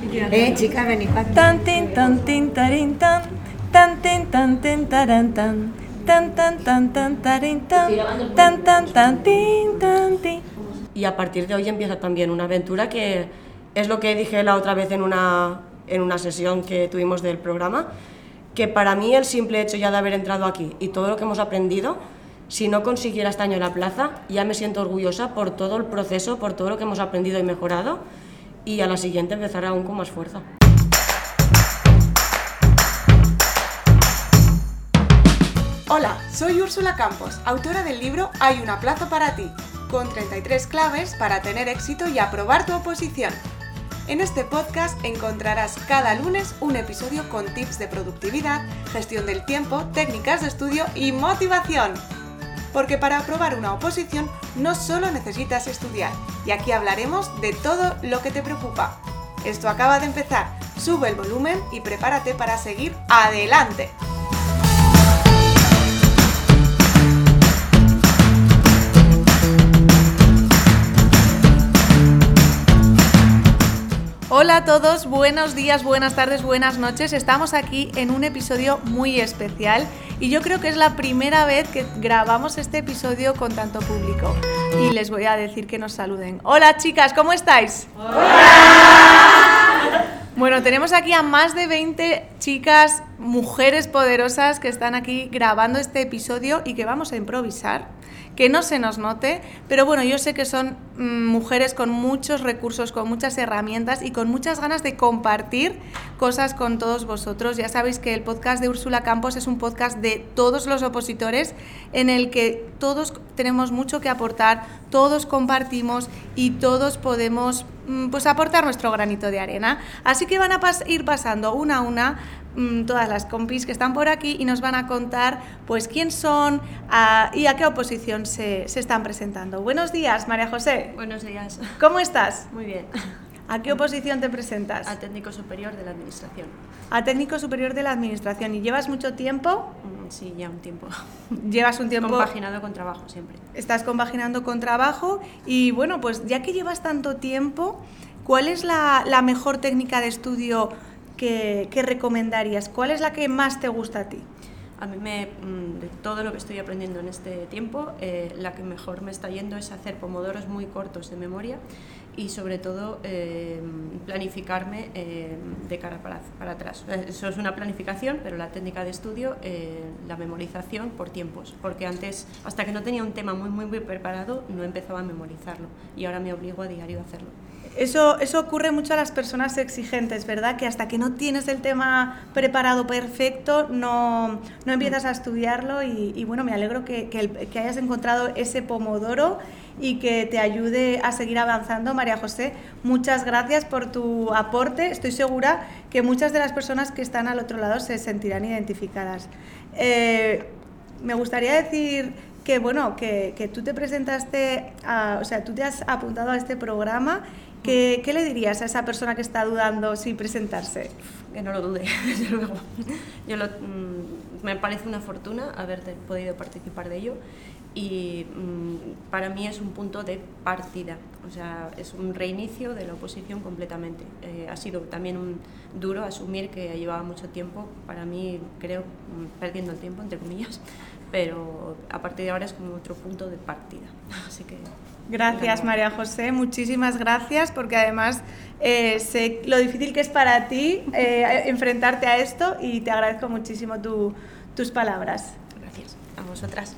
Eh, chica, venid para Tan tin tan tin tarin tan. Tan tin tan tin taran tan. Tan tan tan tan tarin tan. Tan tan tan tin tan tin. Y a partir de hoy empieza también una aventura que es lo que dije la otra vez en una, en una sesión que tuvimos del programa, que para mí el simple hecho ya de haber entrado aquí y todo lo que hemos aprendido, si no consiguiera este año en la plaza, ya me siento orgullosa por todo el proceso, por todo lo que hemos aprendido y mejorado, y a la siguiente empezar aún con más fuerza. Hola, soy Úrsula Campos, autora del libro Hay una plaza para ti, con 33 claves para tener éxito y aprobar tu oposición. En este podcast encontrarás cada lunes un episodio con tips de productividad, gestión del tiempo, técnicas de estudio y motivación. Porque para aprobar una oposición no solo necesitas estudiar, y aquí hablaremos de todo lo que te preocupa. Esto acaba de empezar, sube el volumen y prepárate para seguir adelante. Hola a todos, buenos días, buenas tardes, buenas noches. Estamos aquí en un episodio muy especial y yo creo que es la primera vez que grabamos este episodio con tanto público. Y les voy a decir que nos saluden. Hola chicas, ¿cómo estáis? Bueno, tenemos aquí a más de 20 chicas, mujeres poderosas que están aquí grabando este episodio y que vamos a improvisar que no se nos note, pero bueno, yo sé que son mm, mujeres con muchos recursos, con muchas herramientas y con muchas ganas de compartir cosas con todos vosotros. Ya sabéis que el podcast de Úrsula Campos es un podcast de todos los opositores en el que todos tenemos mucho que aportar, todos compartimos y todos podemos mm, pues aportar nuestro granito de arena. Así que van a ir pasando una a una Mm, todas las compis que están por aquí y nos van a contar pues quién son y a qué oposición se, se, están presentando. Buenos días, María José. Buenos días. ¿Cómo estás? Muy bien. ¿A qué oposición te presentas? A técnico superior de la administración. A técnico superior de la administración. ¿Y llevas mucho tiempo? Mm, sí, ya un tiempo. Llevas un tiempo. Compaginado con trabajo siempre. Estás compaginando con trabajo y bueno, pues ya que llevas tanto tiempo, ¿cuál es la, la mejor técnica de estudio ¿qué, recomendarías? ¿Cuál es la que más te gusta a ti? A mí, me, mm, de todo lo que estoy aprendiendo en este tiempo, eh, la que mejor me está yendo es hacer pomodoros muy cortos de memoria y sobre todo eh, planificarme eh, de cara para, para, atrás. Eso es una planificación, pero la técnica de estudio, la memorización por tiempos, porque antes, hasta que no tenía un tema muy, muy, muy preparado, no empezaba a memorizarlo y ahora me obligo a diario a hacerlo. Eso, eso ocurre mucho a las personas exigentes, ¿verdad? Que hasta que no tienes el tema preparado perfecto, no, no empiezas a estudiarlo y, bueno, me alegro que, que, hayas encontrado ese pomodoro y que te ayude a seguir avanzando. María José, muchas gracias por tu aporte. Estoy segura que muchas de las personas que están al otro lado se sentirán identificadas. Eh, me gustaría decir que, bueno, que, que tú te presentaste, o sea, tú te has apuntado a este programa ¿Qué, le dirías a esa persona que está dudando si presentarse? Que no lo dude, desde luego. Yo mm, me parece una fortuna haber podido participar de ello y mm, para mí es un punto de partida, o sea, es un reinicio de la oposición completamente. Eh, ha sido también un duro asumir que llevaba mucho tiempo, para mí creo, mm, perdiendo el tiempo, entre comillas, pero a partir de ahora es como otro punto de partida. Así que Gracias María José, muchísimas gracias porque además eh, sé lo difícil que es para ti eh, enfrentarte a esto y te agradezco muchísimo tus palabras. Gracias a vosotras.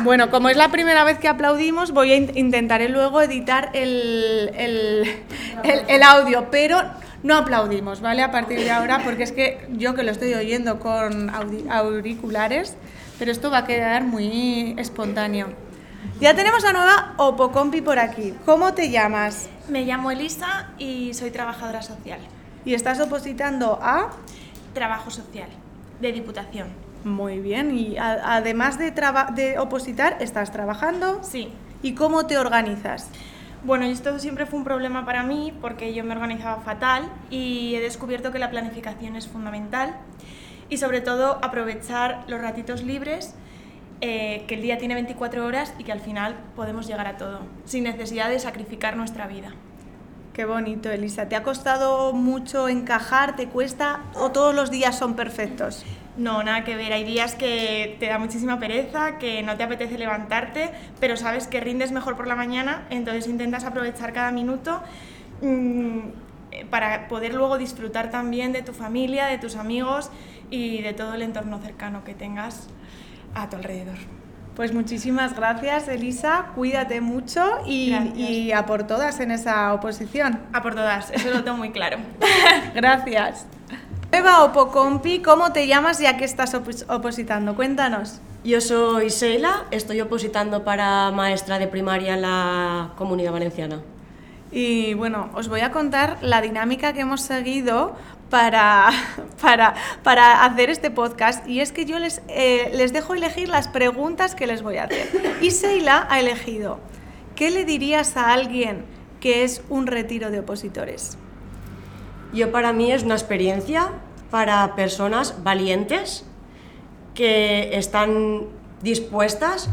Bueno, como es la primera vez que aplaudimos, voy a intentaré luego editar el, el, audio, pero no aplaudimos, ¿vale? A partir de ahora, porque es que yo que lo estoy oyendo con auriculares, pero esto va a quedar muy espontáneo. Ya tenemos a nueva Opocompi por aquí. ¿Cómo te llamas? Me llamo Elisa y soy trabajadora social. ¿Y estás opositando a? Trabajo social, de Diputación. Muy bien, y además de, de opositar, ¿estás trabajando? Sí. ¿Y cómo te organizas? Bueno, esto siempre fue un problema para mí porque yo me organizaba fatal y he descubierto que la planificación es fundamental y sobre todo aprovechar los ratitos libres eh, que el día tiene 24 horas y que al final podemos llegar a todo, sin necesidad de sacrificar nuestra vida. Qué bonito, Elisa. ¿Te ha costado mucho encajar? ¿Te cuesta? ¿O todos los días son perfectos? No, nada que ver. Hay días que te da muchísima pereza, que no te apetece levantarte, pero sabes que rindes mejor por la mañana, entonces intentas aprovechar cada minuto mm, para poder luego disfrutar también de tu familia, de tus amigos y de todo el entorno cercano que tengas a tu alrededor. Pues muchísimas gracias, Elisa. Cuídate mucho y, y a por todas en esa oposición. A por todas, eso lo tengo muy claro. Gracias. Eva Opocompi, ¿cómo te llamas y a qué estás opos- opositando? Cuéntanos. Yo soy Sheila, estoy opositando para maestra de primaria en la Comunidad Valenciana. Y bueno, os voy a contar la dinámica que hemos seguido para, para, para hacer este podcast. Y es que yo les, eh, les dejo elegir las preguntas que les voy a hacer. Y Seila ha elegido, ¿qué le dirías a alguien que es un retiro de opositores? Yo para mí es una experiencia para personas valientes que están dispuestas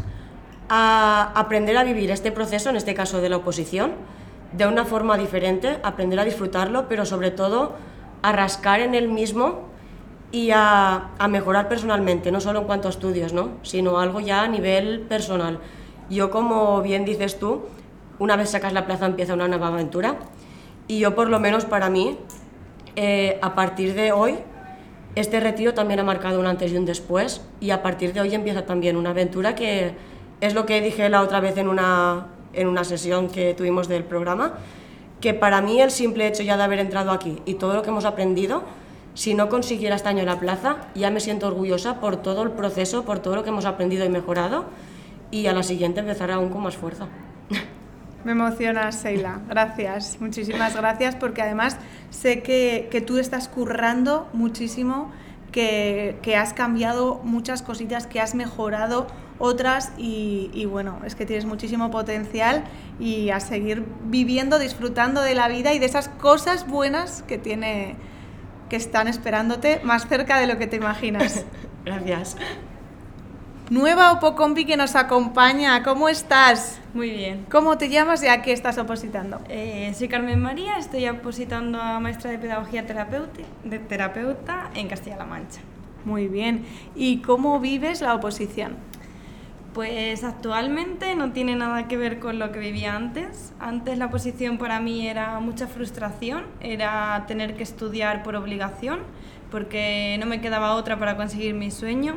a aprender a vivir este proceso, en este caso de la oposición, de una forma diferente, aprender a disfrutarlo, pero sobre todo a rascar en el mismo y a, a mejorar personalmente, no solo en cuanto a estudios, ¿no? sino algo ya a nivel personal. Yo, como bien dices tú, una vez sacas la plaza empieza una nueva aventura y yo por lo menos para mí, eh, a partir de hoy, este retiro también ha marcado un antes y un después y a partir de hoy empieza también una aventura que es lo que dije la otra vez en una, en una sesión que tuvimos del programa, que para mí el simple hecho ya de haber entrado aquí y todo lo que hemos aprendido, si no consiguiera este año la plaza, ya me siento orgullosa por todo el proceso, por todo lo que hemos aprendido y mejorado y a la siguiente empezar aún con más fuerza. Me emocionas, Seila. Gracias, muchísimas gracias, porque además sé que, que tú estás currando muchísimo, que, que has cambiado muchas cositas, que has mejorado otras y, y bueno, es que tienes muchísimo potencial y a seguir viviendo, disfrutando de la vida y de esas cosas buenas que tiene que están esperándote más cerca de lo que te imaginas. Gracias. Nueva Opocompi que nos acompaña, ¿cómo estás? Muy bien. ¿Cómo te llamas y a qué estás opositando? Eh, soy Carmen María, estoy opositando a maestra de pedagogía de terapeuta en Castilla-La Mancha. Muy bien. ¿Y cómo vives la oposición? Pues actualmente no tiene nada que ver con lo que vivía antes. Antes la oposición para mí era mucha frustración, era tener que estudiar por obligación, porque no me quedaba otra para conseguir mi sueño.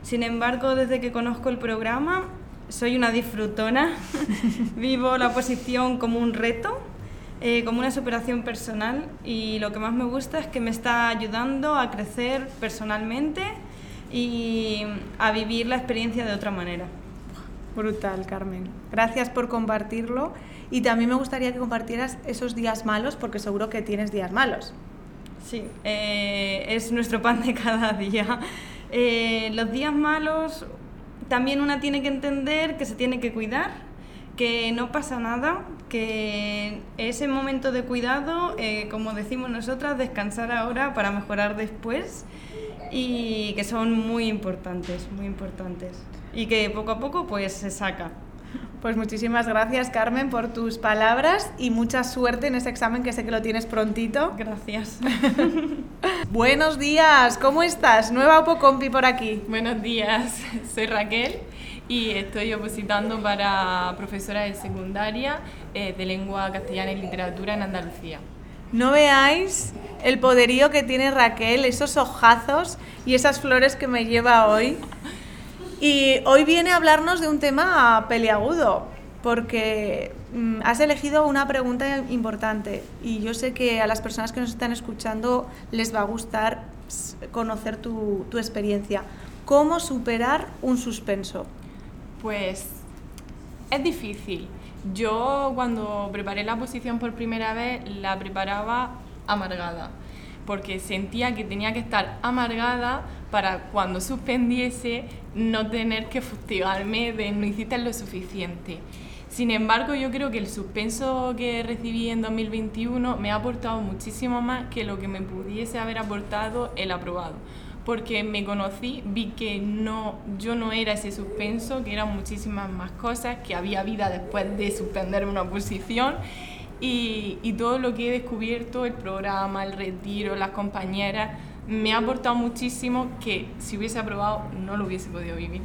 Sin embargo, desde que conozco el programa, soy una disfrutona. Vivo la oposición como un reto, eh, como una superación personal y lo que más me gusta es que me está ayudando a crecer personalmente y a vivir la experiencia de otra manera. Brutal, Carmen. Gracias por compartirlo. Y también me gustaría que compartieras esos días malos, porque seguro que tienes días malos. Sí, eh, es nuestro pan de cada día. Eh, los días malos, también una tiene que entender que se tiene que cuidar, que no pasa nada, que ese momento de cuidado, eh, como decimos nosotras, descansar ahora para mejorar después y que son muy importantes, muy importantes. Y que poco a poco pues se saca. Pues muchísimas gracias, Carmen, por tus palabras y mucha suerte en ese examen que sé que lo tienes prontito. Gracias. Buenos días, ¿cómo estás? Nueva Opocompi por aquí. Buenos días, soy Raquel y estoy opositando para profesora de secundaria eh, de lengua castellana y literatura en Andalucía. No veáis el poderío que tiene Raquel, esos ojazos y esas flores que me lleva hoy. Y hoy viene a hablarnos de un tema peliagudo, porque mm, has elegido una pregunta importante y yo sé que a las personas que nos están escuchando les va a gustar conocer tu, tu experiencia. ¿Cómo superar un suspenso? Pues es difícil. Yo cuando preparé la posición por primera vez la preparaba amargada, porque sentía que tenía que estar amargada para cuando suspendiese no tener que fustigarme de no hiciste lo suficiente. Sin embargo, yo creo que el suspenso que recibí en 2021 me ha aportado muchísimo más que lo que me pudiese haber aportado el aprobado porque me conocí, vi que no, yo no era ese suspenso, que eran muchísimas más cosas, que había vida después de suspenderme una posición y, y todo lo que he descubierto, el programa, el retiro, las compañeras, me ha aportado muchísimo que si hubiese aprobado no lo hubiese podido vivir.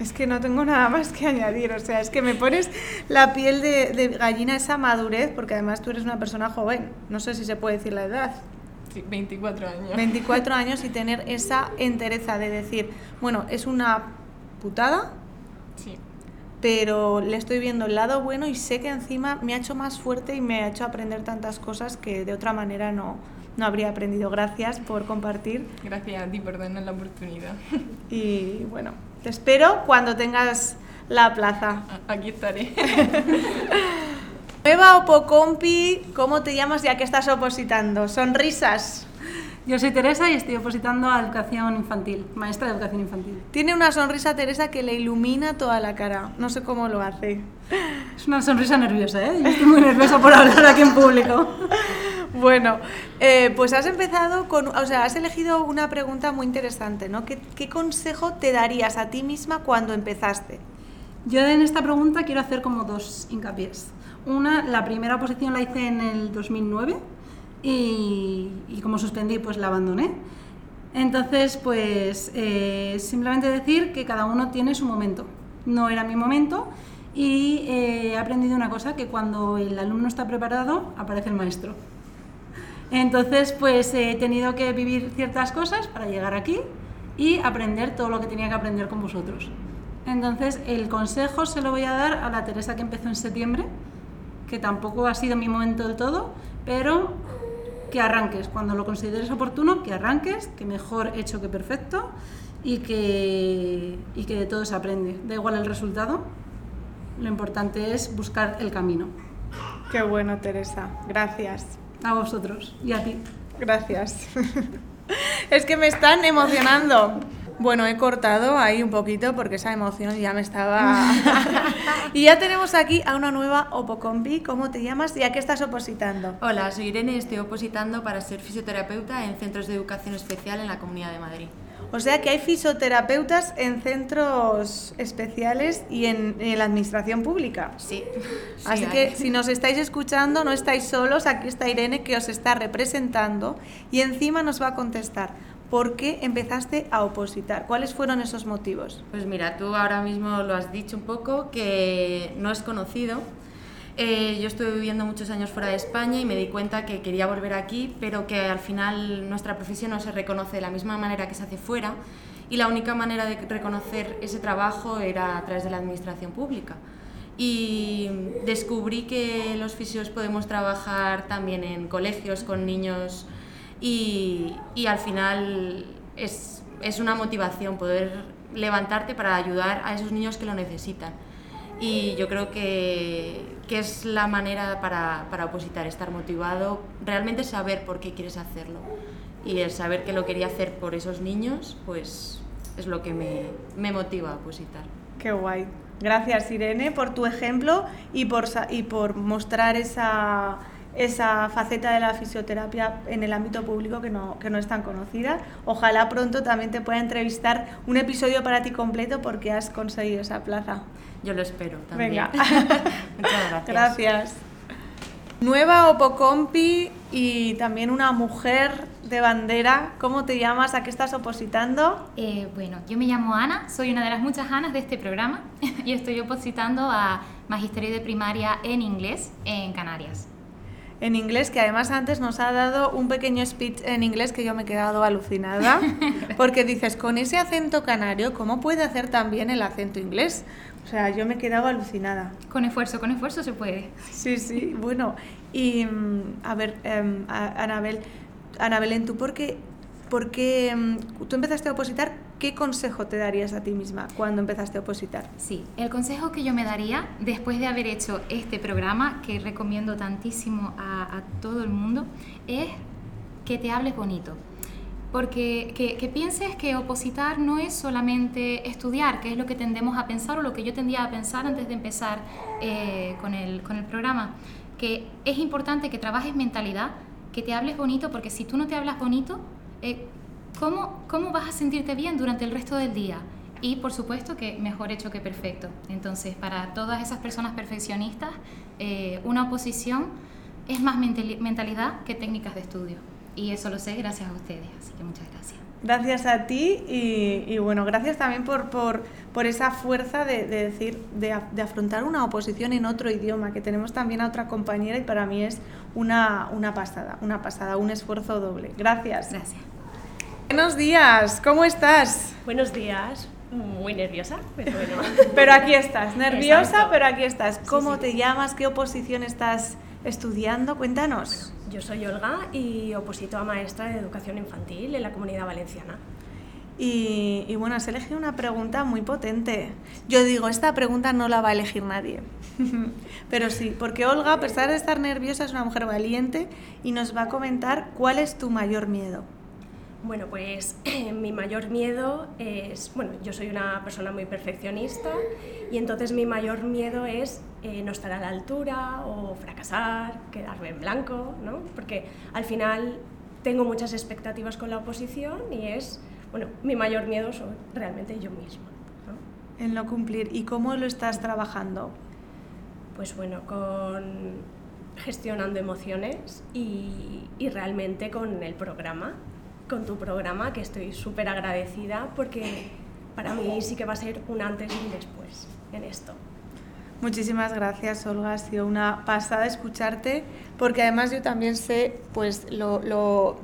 Es que no tengo nada más que añadir, o sea, es que me pones la piel de, de gallina esa madurez, porque además tú eres una persona joven, no sé si se puede decir la edad. Sí, 24 años. 24 años y tener esa entereza de decir, bueno, es una putada, Sí. pero le estoy viendo el lado bueno y sé que encima me ha hecho más fuerte y me ha hecho aprender tantas cosas que de otra manera no, no habría aprendido. Gracias por compartir Gracias a ti por darnos la oportunidad. y bueno, te espero cuando tengas la plaza. Aquí estaré. Nueva Opocompi, ¿cómo te llamas ya que estás opositando? Sonrisas. Yo soy Teresa y estoy opositando a educación infantil, maestra de educación infantil. Tiene una sonrisa Teresa que le ilumina toda la cara. No sé cómo lo hace. Es una sonrisa nerviosa, ¿eh? Yo estoy muy nerviosa por hablar aquí en público. Bueno, eh, pues has empezado con, o sea, has elegido una pregunta muy interesante, ¿no? ¿Qué, qué consejo te darías a ti misma cuando empezaste? Yo en esta pregunta quiero hacer como dos hincapiés. Una, la primera posición la hice en el 2009 y, y como suspendí, pues la abandoné. Entonces, pues eh, simplemente decir que cada uno tiene su momento. No era mi momento y eh, he aprendido una cosa, que cuando el alumno está preparado, aparece el maestro. Entonces, pues he tenido que vivir ciertas cosas para llegar aquí y aprender todo lo que tenía que aprender con vosotros. Entonces, el consejo se lo voy a dar a la Teresa que empezó en septiembre, que tampoco ha sido mi momento del todo, pero que arranques, cuando lo consideres oportuno, que arranques, que mejor hecho que perfecto y que, y que de todo se aprende. Da igual el resultado, lo importante es buscar el camino. Qué bueno, Teresa. Gracias. A vosotros y a ti. Gracias. es que me están emocionando. Bueno, he cortado ahí un poquito porque esa emoción ya me estaba... y ya tenemos aquí a una nueva Opocompi. ¿Cómo te llamas y a qué estás opositando? Hola, soy Irene y estoy opositando para ser fisioterapeuta en centros de educación especial en la Comunidad de Madrid. O sea que hay fisioterapeutas en centros especiales y en, en la administración pública. Sí. sí Así hay. que si nos estáis escuchando, no estáis solos, aquí está Irene que os está representando y encima nos va a contestar por qué empezaste a opositar, cuáles fueron esos motivos. Pues mira, tú ahora mismo lo has dicho un poco, que no es conocido. Eh, yo estuve viviendo muchos años fuera de España y me di cuenta que quería volver aquí, pero que al final nuestra profesión no se reconoce de la misma manera que se hace fuera y la única manera de reconocer ese trabajo era a través de la administración pública. Y descubrí que los fisios podemos trabajar también en colegios con niños y, y al final es, es una motivación poder levantarte para ayudar a esos niños que lo necesitan. Y yo creo que, que es la manera para, para opositar, estar motivado, realmente saber por qué quieres hacerlo. Y el saber que lo quería hacer por esos niños, pues es lo que me, me motiva a opositar. Qué guay. Gracias Irene por tu ejemplo y por, y por mostrar esa, esa faceta de la fisioterapia en el ámbito público que no, que no es tan conocida. Ojalá pronto también te pueda entrevistar un episodio para ti completo porque has conseguido esa plaza. Yo lo espero también. Venga. Muchas gracias. Gracias. Nueva Opocompi y también una mujer de bandera. ¿Cómo te llamas? ¿A qué estás opositando? Eh, bueno, yo me llamo Ana, soy una de las muchas Anas de este programa y estoy opositando a Magisterio de Primaria en inglés en Canarias. En inglés, que además antes nos ha dado un pequeño speech en inglés que yo me he quedado alucinada. Porque dices, con ese acento canario, ¿cómo puede hacer también el acento inglés? O sea, yo me he quedado alucinada. Con esfuerzo, con esfuerzo se puede. Sí, sí, bueno. Y mm, a ver, a- Anabel, Ana Belén, ¿tú por qué, por qué, em, tú empezaste a opositar? ¿Qué consejo te darías a ti misma cuando empezaste a opositar? Sí, el consejo que yo me daría después de haber hecho este programa, que recomiendo tantísimo a, a todo el mundo, es que te hables bonito. Porque que, que pienses que opositar no es solamente estudiar, que es lo que tendemos a pensar o lo que yo tendía a pensar antes de empezar eh, con, el, con el programa. Que es importante que trabajes mentalidad, que te hables bonito, porque si tú no te hablas bonito, eh, ¿cómo, ¿cómo vas a sentirte bien durante el resto del día? Y por supuesto que mejor hecho que perfecto. Entonces, para todas esas personas perfeccionistas, eh, una oposición es más mentali- mentalidad que técnicas de estudio. Y eso lo sé gracias a ustedes, así que muchas gracias. Gracias a ti y, y bueno, gracias también por, por, por esa fuerza de, de decir, de, de afrontar una oposición en otro idioma, que tenemos también a otra compañera y para mí es una, una pasada, una pasada, un esfuerzo doble. Gracias. Gracias. Buenos días, ¿cómo estás? Buenos días, muy nerviosa, pero bueno. Pero aquí estás, nerviosa, Exacto. pero aquí estás. ¿Cómo sí. te llamas? ¿Qué oposición estás estudiando? Cuéntanos. Yo soy Olga y oposito a maestra de educación infantil en la comunidad valenciana. Y, y bueno, has elegido una pregunta muy potente. Yo digo, esta pregunta no la va a elegir nadie. Pero sí, porque Olga, a pesar de estar nerviosa, es una mujer valiente y nos va a comentar cuál es tu mayor miedo. Bueno, pues mi mayor miedo es, bueno, yo soy una persona muy perfeccionista y entonces mi mayor miedo es eh, no estar a la altura o fracasar, quedarme en blanco, ¿no? Porque al final tengo muchas expectativas con la oposición y es, bueno, mi mayor miedo soy realmente yo misma, ¿no? En no cumplir. ¿Y cómo lo estás trabajando? Pues bueno, con gestionando emociones y, y realmente con el programa, con tu programa, que estoy súper agradecida porque para mí sí que va a ser un antes y un después en esto. Muchísimas gracias, Olga. Ha sido una pasada escucharte, porque además yo también sé pues, lo, lo,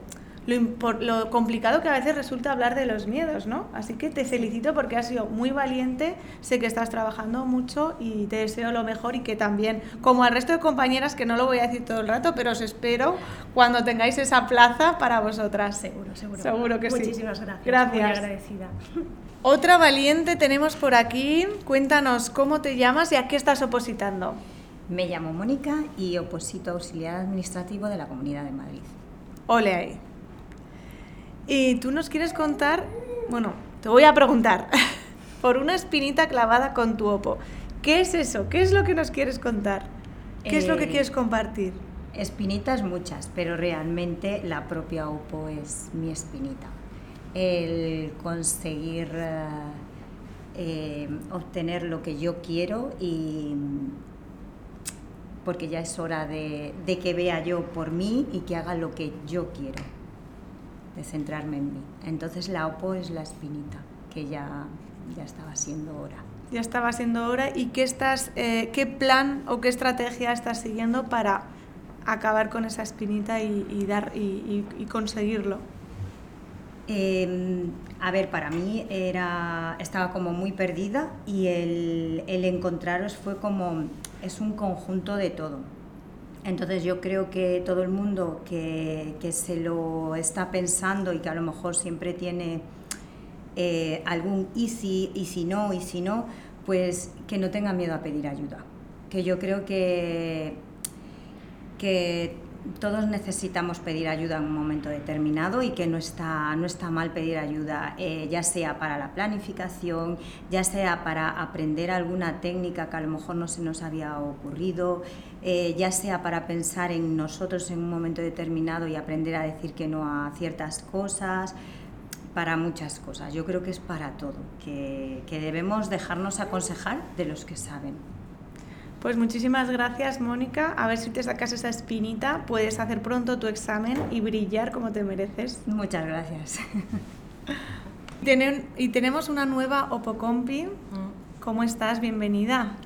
lo, impor- lo complicado que a veces resulta hablar de los miedos, ¿no? Así que te felicito porque has sido muy valiente, sé que estás trabajando mucho y te deseo lo mejor y que también, como al resto de compañeras, que no lo voy a decir todo el rato, pero os espero cuando tengáis esa plaza para vosotras. Seguro, seguro. Seguro que sí. Muchísimas gracias. Gracias. Muy agradecida. Otra valiente tenemos por aquí. Cuéntanos cómo te llamas y a qué estás opositando. Me llamo Mónica y oposito auxiliar administrativo de la Comunidad de Madrid. Ole ahí. Y tú nos quieres contar, bueno, te voy a preguntar, por una espinita clavada con tu opo. ¿Qué es eso? ¿Qué es lo que nos quieres contar? ¿Qué es lo que Eh, quieres compartir? Espinitas muchas, pero realmente la propia OPO es mi espinita. El conseguir eh, eh, obtener lo que yo quiero y porque ya es hora de, de que vea yo por mí y que haga lo que yo quiero, de centrarme en mí. Entonces la OPO es la espinita, que ya, ya estaba siendo hora. Ya estaba siendo hora. ¿Y qué, estás, eh, qué plan o qué estrategia estás siguiendo para acabar con esa espinita y, y dar, y, conseguirlo? Eh, a ver, para mí era, estaba como muy perdida y el, el encontraros fue como, es un conjunto de todo. Entonces yo creo que todo el mundo que, que se lo está pensando y que a lo mejor siempre tiene eh, algún y si, y si no, y si no, pues que no tenga miedo a pedir ayuda. Que yo creo que, que todos necesitamos pedir ayuda en un momento determinado y que no está, no está mal pedir ayuda, eh, ya sea para la planificación, ya sea para aprender alguna técnica que a lo mejor no se nos había ocurrido, eh, ya sea para pensar en nosotros en un momento determinado y aprender a decir que no a ciertas cosas, para muchas cosas. Yo creo que es para todo, que, que debemos dejarnos aconsejar de los que saben. Pues muchísimas gracias, Mónica. A ver si te sacas esa espinita. Puedes hacer pronto tu examen y brillar como te mereces. Muchas gracias. Tenen- y tenemos una nueva Opocompi. ¿Cómo estás? Bienvenida.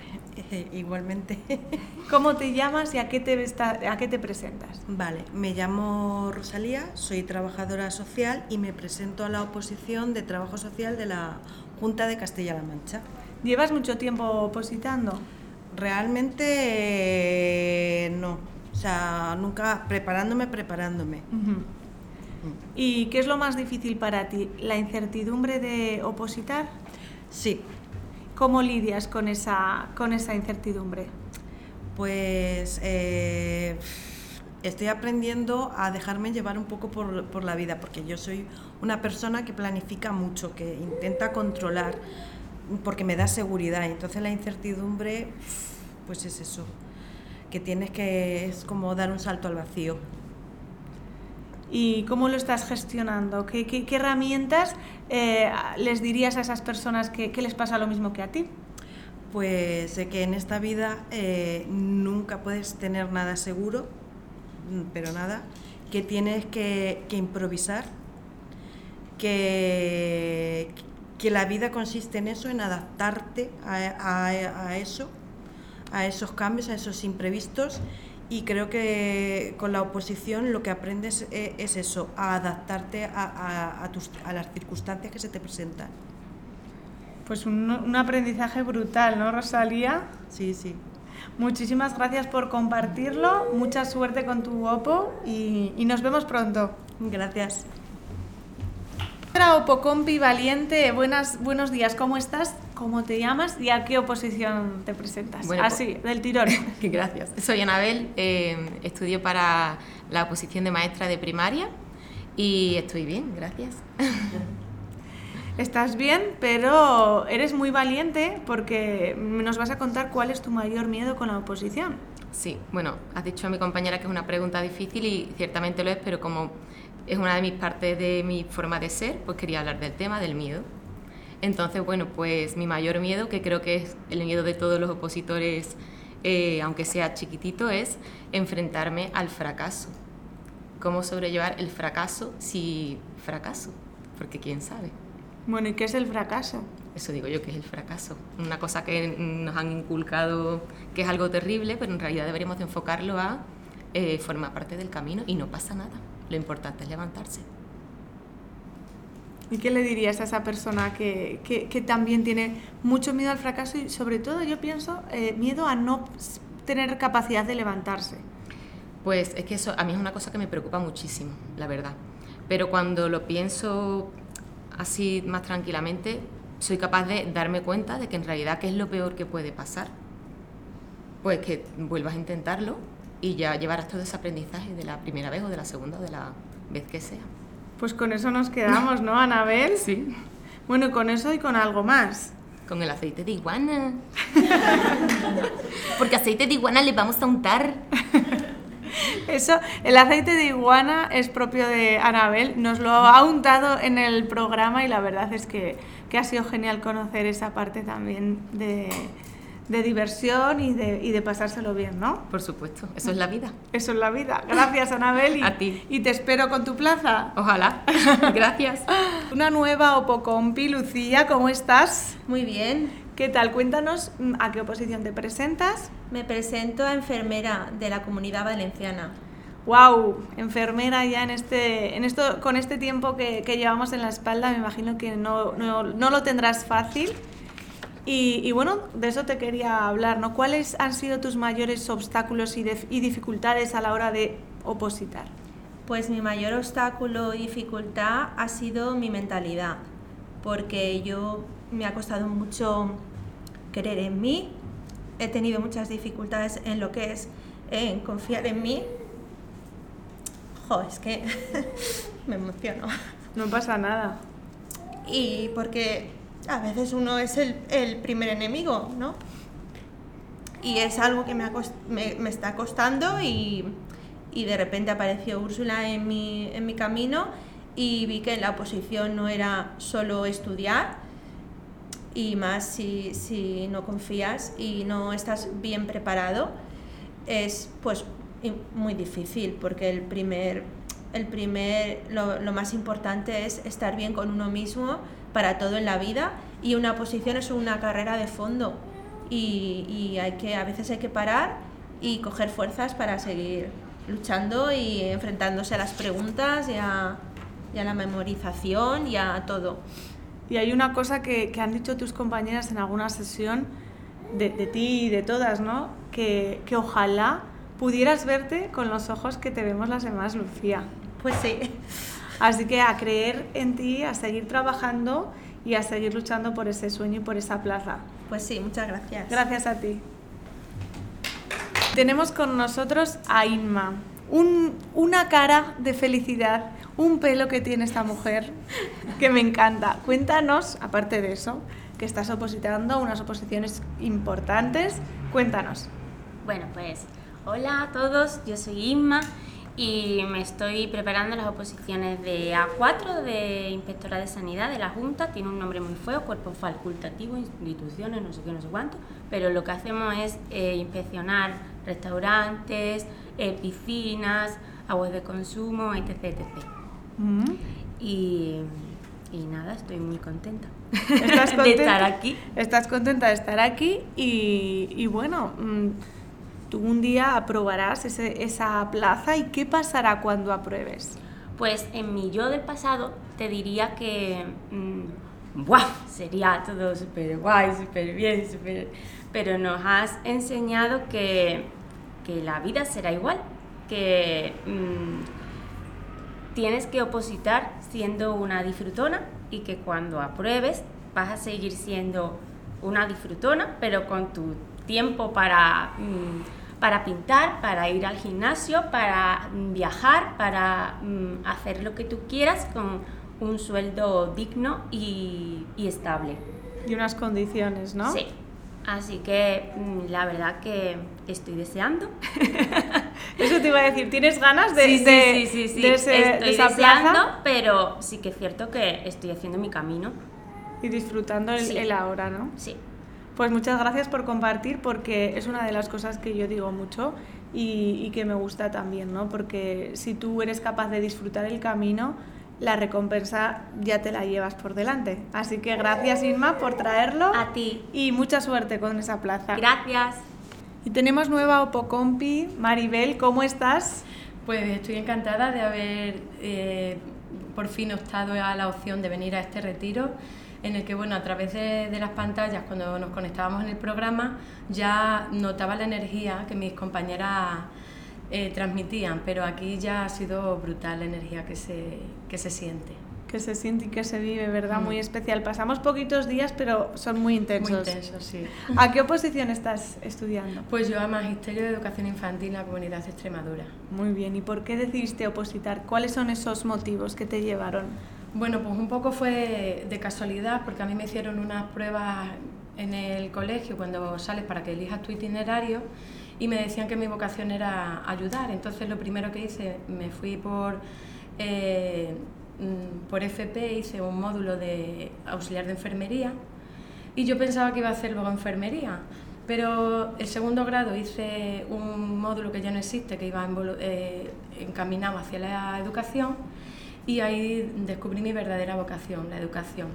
Eh, igualmente. ¿Cómo te llamas y a qué te, a qué te presentas? Vale, me llamo Rosalía, soy trabajadora social y me presento a la oposición de trabajo social de la Junta de Castilla-La Mancha. ¿Llevas mucho tiempo opositando? Realmente eh, no, o sea, nunca preparándome, preparándome. ¿Y qué es lo más difícil para ti? ¿La incertidumbre de opositar? Sí. ¿Cómo lidias con esa, con esa incertidumbre? Pues eh, estoy aprendiendo a dejarme llevar un poco por, por la vida, porque yo soy una persona que planifica mucho, que intenta controlar, porque me da seguridad. Entonces la incertidumbre, pues es eso, que tienes que, es como dar un salto al vacío. y cómo lo estás gestionando. ¿Qué, qué- qué herramientas eh, les dirías a esas personas que, que les pasa lo mismo que a ti? Pues sé que en esta vida eh, nunca puedes tener nada seguro, pero nada, que tienes que, que improvisar, que, que la vida consiste en eso, en adaptarte a, a- a eso, a esos cambios, a esos imprevistos. Y creo que con la oposición lo que aprendes eh, es eso, a adaptarte a, a- a tus- a las circunstancias que se te presentan. Pues un, un aprendizaje brutal, ¿no, Rosalía? Sí, sí. Muchísimas gracias por compartirlo, mucha suerte con tu OPO y, y nos vemos pronto. Gracias. Otra OPO Compi Valiente, buenas, buenos días, ¿cómo estás? ¿Cómo te llamas y a qué oposición te presentas? Bueno, Así, del tirón. Gracias. Soy Anabel, eh, estudio para la oposición de maestra de primaria y estoy bien, gracias. Estás bien, pero eres muy valiente porque nos vas a contar cuál es tu mayor miedo con la oposición. Sí, bueno, has dicho a mi compañera que es una pregunta difícil y ciertamente lo es, pero como es una de mis partes de mi forma de ser, pues quería hablar del tema del miedo. Entonces, bueno, pues mi mayor miedo, que creo que es el miedo de todos los opositores, eh, aunque sea chiquitito, es enfrentarme al fracaso. ¿Cómo sobrellevar el fracaso si fracaso? Porque quién sabe. Bueno, ¿y qué es el fracaso? Eso digo yo que es el fracaso. Una cosa que nos han inculcado que es algo terrible, pero en realidad deberíamos de enfocarlo a eh, formar parte del camino y no pasa nada. Lo importante es levantarse. ¿Y qué le dirías a esa persona que, que- que también tiene mucho miedo al fracaso y sobre todo yo pienso eh, miedo a no tener capacidad de levantarse? Pues es que eso a mí es una cosa que me preocupa muchísimo, la verdad. Pero cuando lo pienso así más tranquilamente, soy capaz de darme cuenta de que en realidad qué es lo peor que puede pasar. Pues que vuelvas a intentarlo y ya llevarás todo ese aprendizaje de la primera vez o de la segunda o de la vez que sea. Pues con eso nos quedamos, ¿no, Anabel? Sí. Bueno, con eso y con algo más. Con el aceite de iguana. Porque aceite de iguana le vamos a untar. Eso, el aceite de iguana es propio de Anabel, nos lo ha untado en el programa y la verdad es que, que ha sido genial conocer esa parte también de, de diversión y de, y de pasárselo bien, ¿no? Por supuesto, eso es la vida. Eso es la vida. Gracias, Anabel. Y, A ti. Y te espero con tu plaza. Ojalá. Gracias. Una nueva Opocompi, Lucía, ¿cómo estás? Muy bien. ¿Qué tal? Cuéntanos mm, a qué oposición te presentas. Me presento a enfermera de la Comunidad Valenciana. Wow, enfermera ya en este, en esto, con este tiempo que, que llevamos en la espalda, me imagino que no, no, no lo tendrás fácil. Y, y bueno, de eso te quería hablar, ¿no? ¿Cuáles han sido tus mayores obstáculos y, dif- y dificultades a la hora de opositar? Pues mi mayor obstáculo y dificultad ha sido mi mentalidad, porque yo me ha costado mucho creer en mí, he tenido muchas dificultades en lo que es en confiar en mí. Jo, es que me emociono. No pasa nada. Y porque a veces uno es el, primer enemigo, ¿no? Y es algo que me, me, está costando y, de repente apareció Úrsula en mi, camino y vi que la oposición no era solo estudiar y más si, si no confías y no estás bien preparado, es pues muy difícil porque el primer, el primer lo más importante es estar bien con uno mismo para todo en la vida y una posición es una carrera de fondo y, y hay que a veces hay que parar y coger fuerzas para seguir luchando y enfrentándose a las preguntas y a, y a la memorización y a todo. Y hay una cosa que, que han dicho tus compañeras en alguna sesión de, de ti y de todas, ¿no? Que, que ojalá pudieras verte con los ojos que te vemos las demás, Lucía. Pues sí. Así que a creer en ti, a seguir trabajando y a seguir luchando por ese sueño y por esa plaza. Pues sí, muchas gracias. Gracias a ti. Tenemos con nosotros a Inma. Un- una cara de felicidad, un pelo que tiene esta mujer que me encanta. Cuéntanos, aparte de eso, que estás opositando a unas oposiciones importantes. Cuéntanos. Bueno, pues hola a todos, yo soy Inma y me estoy preparando las oposiciones de A4 de Inspectora de Sanidad de la Junta, tiene un nombre muy feo, Cuerpo Facultativo, Instituciones, no sé qué, no sé cuánto, pero lo que hacemos es eh, inspeccionar restaurantes, eh, piscinas, aguas de consumo, etc. etc. Mm. Y, y nada, estoy muy contenta, ¿Estás de estar aquí. Estás contenta de estar aquí y, y bueno, mm, tú un día aprobarás ese- esa plaza y ¿qué pasará cuando apruebes? Pues en mi yo del pasado te diría que mm, ¡buah! sería todo súper guay, súper bien, súper... Pero nos has enseñado que, que la vida será igual, que mm, tienes que opositar siendo una disfrutona y que cuando apruebes vas a seguir siendo una disfrutona, pero con tu tiempo para, mm, para pintar, para ir al gimnasio, para mm, viajar, para mm, hacer lo que tú quieras con un sueldo digno y, y estable. Y unas condiciones, ¿no? Sí. Así que mm, la verdad que estoy deseando. Eso te iba a decir, ¿tienes ganas de, sí, sí, de- sí, sí, sí. de ese- de estoy esa deseando, plaza pero sí que es cierto que estoy haciendo mi camino. y disfrutando el, el ahora, ¿no? Sí. Pues muchas gracias por compartir porque es una de las cosas que yo digo mucho y, y que me gusta también, ¿no? Porque si tú eres capaz de disfrutar el camino, la recompensa ya te la llevas por delante. Así que gracias Inma por traerlo. A ti. Y mucha suerte con esa plaza. Gracias. Y tenemos nueva Opocompi. Maribel, ¿cómo estás? Pues estoy encantada de haber eh, por fin optado a la opción de venir a este retiro, en el que, bueno, a través de, de las pantallas, cuando nos conectábamos en el programa, ya notaba la energía que mis compañeras eh, transmitían, pero aquí ya ha sido brutal la energía que se, que se siente. Que se siente y que se vive, ¿verdad? Mm. Muy especial. Pasamos poquitos días, pero son muy intensos. Muy intenso, sí. ¿A qué oposición estás estudiando? Pues yo a Magisterio de Educación Infantil en la Comunidad de Extremadura. Muy bien. ¿Y por qué decidiste opositar? ¿Cuáles son esos motivos que te llevaron? Bueno, pues un poco fue de casualidad, porque a mí me hicieron unas pruebas en el colegio cuando sales para que elijas tu itinerario y me decían que mi vocación era ayudar. Entonces lo primero que hice, me fui por, eh, mm, por FP, hice un módulo de auxiliar de enfermería y yo pensaba que iba a hacer luego enfermería. Pero el segundo grado hice un módulo que ya no existe, que iba eh, encaminado hacia la educación y ahí descubrí mi verdadera vocación, la educación.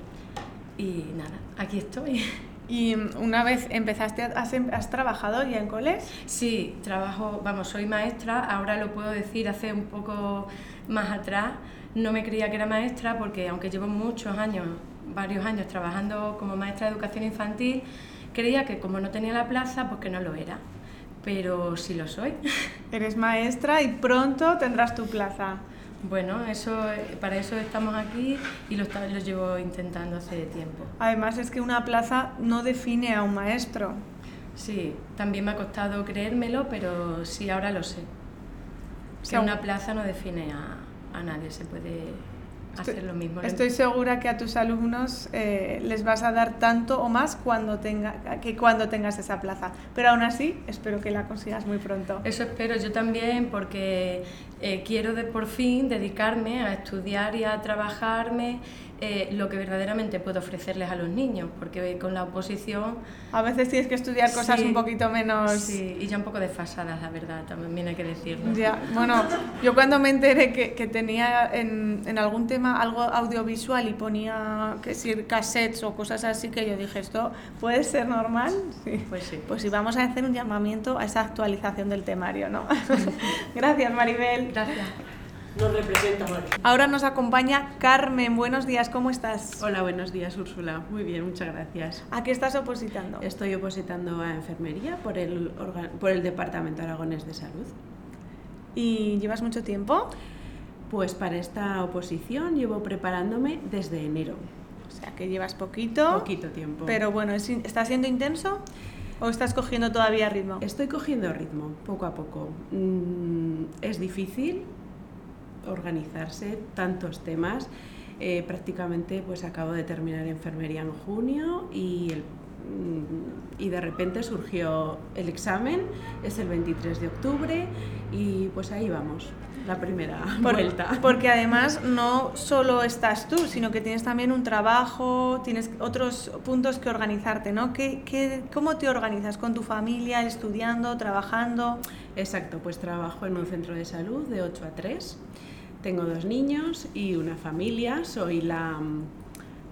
Y nada, aquí estoy. ¿Y una vez empezaste, has, em- has trabajado ya en coles? Sí, trabajo, vamos, soy maestra, ahora lo puedo decir hace un poco más atrás. No me creía que era maestra porque aunque llevo muchos años, varios años trabajando como maestra de educación infantil, creía que como no tenía la plaza, pues que no lo era. Pero sí lo soy. Eres maestra y pronto tendrás tu plaza. Bueno, eso, para eso estamos aquí y lo, lo llevo intentando hace tiempo. Además es que una plaza no define a un maestro. Sí, también me ha costado creérmelo, pero sí, ahora lo sé. Que una plaza no define a, a nadie, se puede hacer lo mismo. Estoy segura que a tus alumnos eh, les vas a dar tanto o más cuando tenga, que cuando tengas esa plaza. Pero aún así, espero que la consigas muy pronto. Eso espero yo también porque eh, quiero de, por fin dedicarme a estudiar y a trabajarme eh, lo que verdaderamente puedo ofrecerles a los niños, porque con la oposición... A veces tienes que estudiar cosas Sí, un poquito menos... Sí, y ya un poco desfasadas, la verdad, también hay que decirlo. Ya, bueno, yo cuando me enteré que, que tenía en, en algún tema algo audiovisual y ponía que si cassettes o cosas así, que yo dije, ¿esto puede ser normal? Sí. Pues sí. Pues sí, vamos a hacer un llamamiento a esa actualización del temario, ¿no? Gracias, Maribel. Gracias. Nos representa. Ahora nos acompaña Carmen. Buenos días, ¿cómo estás? Hola, buenos días, Úrsula. Muy bien, muchas gracias. ¿A qué estás opositando? Estoy opositando a enfermería por el, por el Departamento Aragonés de Salud. ¿Y llevas mucho tiempo? Pues para esta oposición llevo preparándome desde enero. O sea, que llevas poquito. Poquito tiempo. Pero bueno, ¿es in- ¿está siendo intenso o estás cogiendo todavía ritmo? Estoy cogiendo ritmo, poco a poco. Mm, es difícil organizarse tantos temas. Eh, prácticamente pues acabo de terminar enfermería en junio y el Mm, Y de repente surgió el examen, es el 23 de octubre y pues ahí vamos, la primera Por- vuelta. Porque además no solo estás tú, sino que tienes también un trabajo, tienes otros puntos que organizarte, ¿no? ¿Qué, qué, cómo te organizas con tu familia, estudiando, trabajando? Exacto, pues trabajo en un centro de salud de 8 a 3. Tengo dos niños y una familia. Soy la,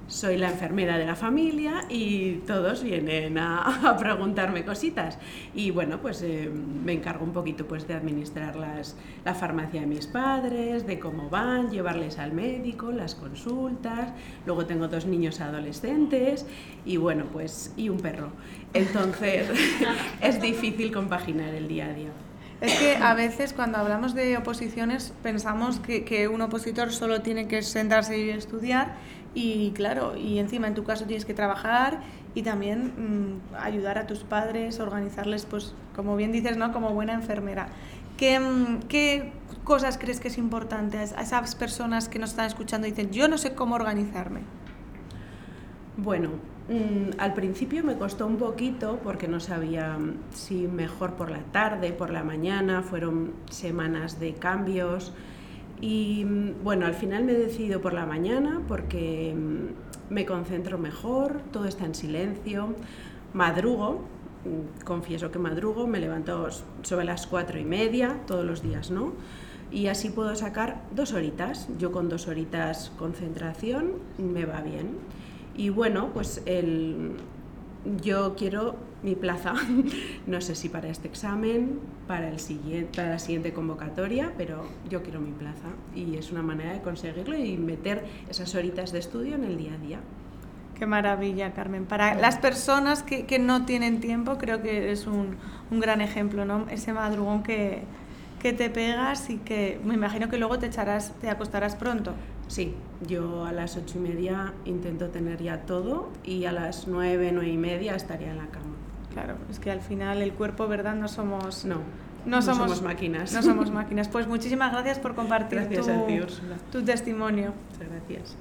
soy la enfermera de la familia y todos vienen a, preguntarme cositas. Y bueno, pues eh, me encargo un poquito pues, de administrar las, la farmacia de mis padres, de cómo van, llevarles al médico, las consultas. Luego tengo dos niños adolescentes y bueno, pues y un perro. Entonces es difícil compaginar el día a día. Es que a veces cuando hablamos de oposiciones pensamos que, que un opositor solo tiene que sentarse y estudiar y claro, y encima en tu caso tienes que trabajar y también mm, ayudar a tus padres, organizarles, pues como bien dices, ¿no? Como buena enfermera. ¿Qué, mm, qué cosas crees que es importante a es- a esas personas que nos están escuchando y dicen, yo no sé cómo organizarme? Bueno, mm, al principio me costó un poquito porque no sabía mm, si mejor por la tarde, por la mañana, fueron semanas de cambios y mm, bueno, al final me he decidido por la mañana porque me concentro mejor, todo está en silencio, madrugo, confieso que madrugo, me levanto sobre las cuatro y media todos los días, ¿no? Y así puedo sacar dos horitas. Yo con dos horitas concentración me va bien. Y bueno, pues el, yo quiero mi plaza. No sé si para este examen, para, el siguiente, para la siguiente convocatoria, pero yo quiero mi plaza. Y es una manera de conseguirlo y meter esas horitas de estudio en el día a día. Qué maravilla, Carmen. Para las personas que, que no tienen tiempo, creo que eres un, un gran ejemplo, ¿no? Ese madrugón que, que te pegas y que me imagino que luego te echarás, te acostarás pronto. Sí, yo a las ocho y media intento tener ya todo y a las nueve, nueve y media estaría en la cama. Claro, es que al final el cuerpo, ¿verdad? No somos... No, No no somos, somos máquinas. No somos máquinas. Pues muchísimas gracias por compartir Gracias tu, a ti, Úrsula. tu testimonio. Muchas gracias.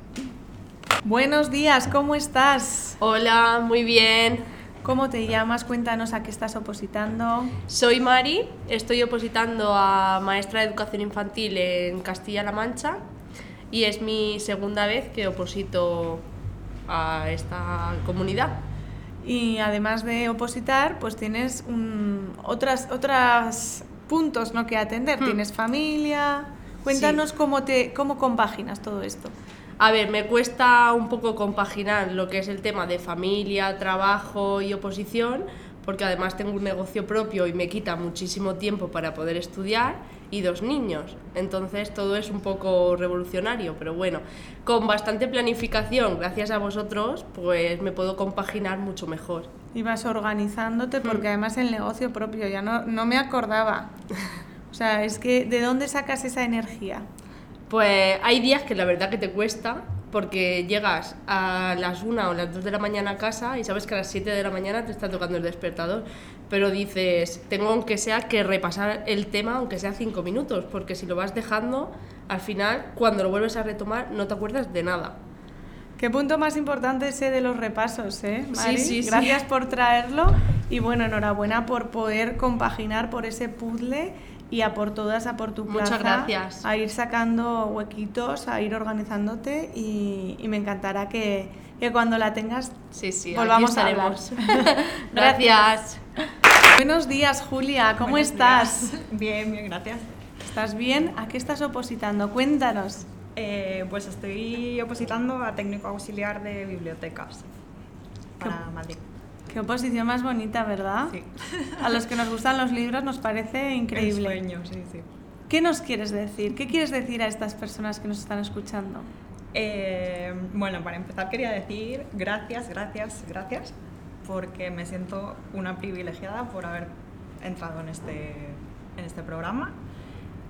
Buenos días, ¿cómo estás? Hola, muy bien. ¿Cómo te llamas? Cuéntanos a qué estás opositando. Soy Mari, estoy opositando a maestra de educación infantil en Castilla-La Mancha y es mi segunda vez que oposito a esta comunidad. Y además de opositar, pues tienes un- otras, otras puntos ¿no? que atender. Tienes familia. Cuéntanos cómo, te, cómo compaginas todo esto. A ver, me cuesta un poco compaginar lo que es el tema de familia, trabajo y oposición, porque además tengo un negocio propio y me quita muchísimo tiempo para poder estudiar y dos niños. Entonces todo es un poco revolucionario, pero bueno, con bastante planificación, gracias a vosotros, pues me puedo compaginar mucho mejor. Y vas organizándote porque además el negocio propio, ya no, no me acordaba. O sea, es que ¿de dónde sacas esa energía? Pues hay días que la verdad que te cuesta porque llegas a las 1 o las 2 de la mañana a casa y sabes que a las 7 de la mañana te está tocando el despertador, pero dices, tengo aunque sea que repasar el tema aunque sea 5 minutos, porque si lo vas dejando, al final cuando lo vuelves a retomar no te acuerdas de nada. Qué punto más importante ese de los repasos, ¿eh, Mari? sí, sí. Gracias por traerlo y bueno, enhorabuena por poder compaginar por ese puzzle y a por todas, a por tu Muchas plaza, gracias. a ir sacando huequitos, a ir organizándote y, y me encantará que, que cuando la tengas Sí, sí, volvamos a hablar. Gracias. Buenos días, Julia, ¿cómo Buenos estás? días. Bien, bien, gracias. ¿Estás bien? ¿A qué estás opositando? Cuéntanos. Eh, pues estoy opositando a técnico auxiliar de bibliotecas para Madrid. Qué oposición más bonita, ¿verdad? Sí. A los que nos gustan los libros nos parece increíble. El sueño, sí, sí. ¿Qué nos quieres decir? ¿Qué quieres decir a estas personas que nos están escuchando? Eh, bueno, para empezar quería decir gracias, gracias, gracias, porque me siento una privilegiada por haber entrado en este, en este programa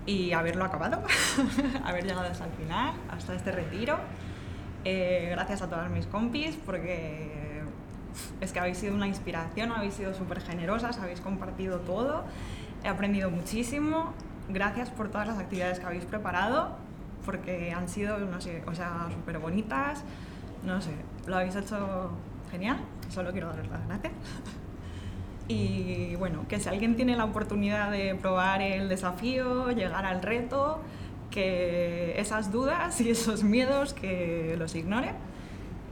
y haberlo acabado, haber llegado hasta el final, hasta este retiro. Eh, gracias a todas mis compis porque es que habéis sido una inspiración, habéis sido súper generosas, habéis compartido todo, he aprendido muchísimo. Gracias por todas las actividades que habéis preparado porque han sido, no sé, o sea, súper bonitas, no sé, lo habéis hecho genial solo quiero daros las gracias. Y bueno, que si alguien tiene la oportunidad de probar el desafío, llegar al reto, que esas dudas y esos miedos que los ignore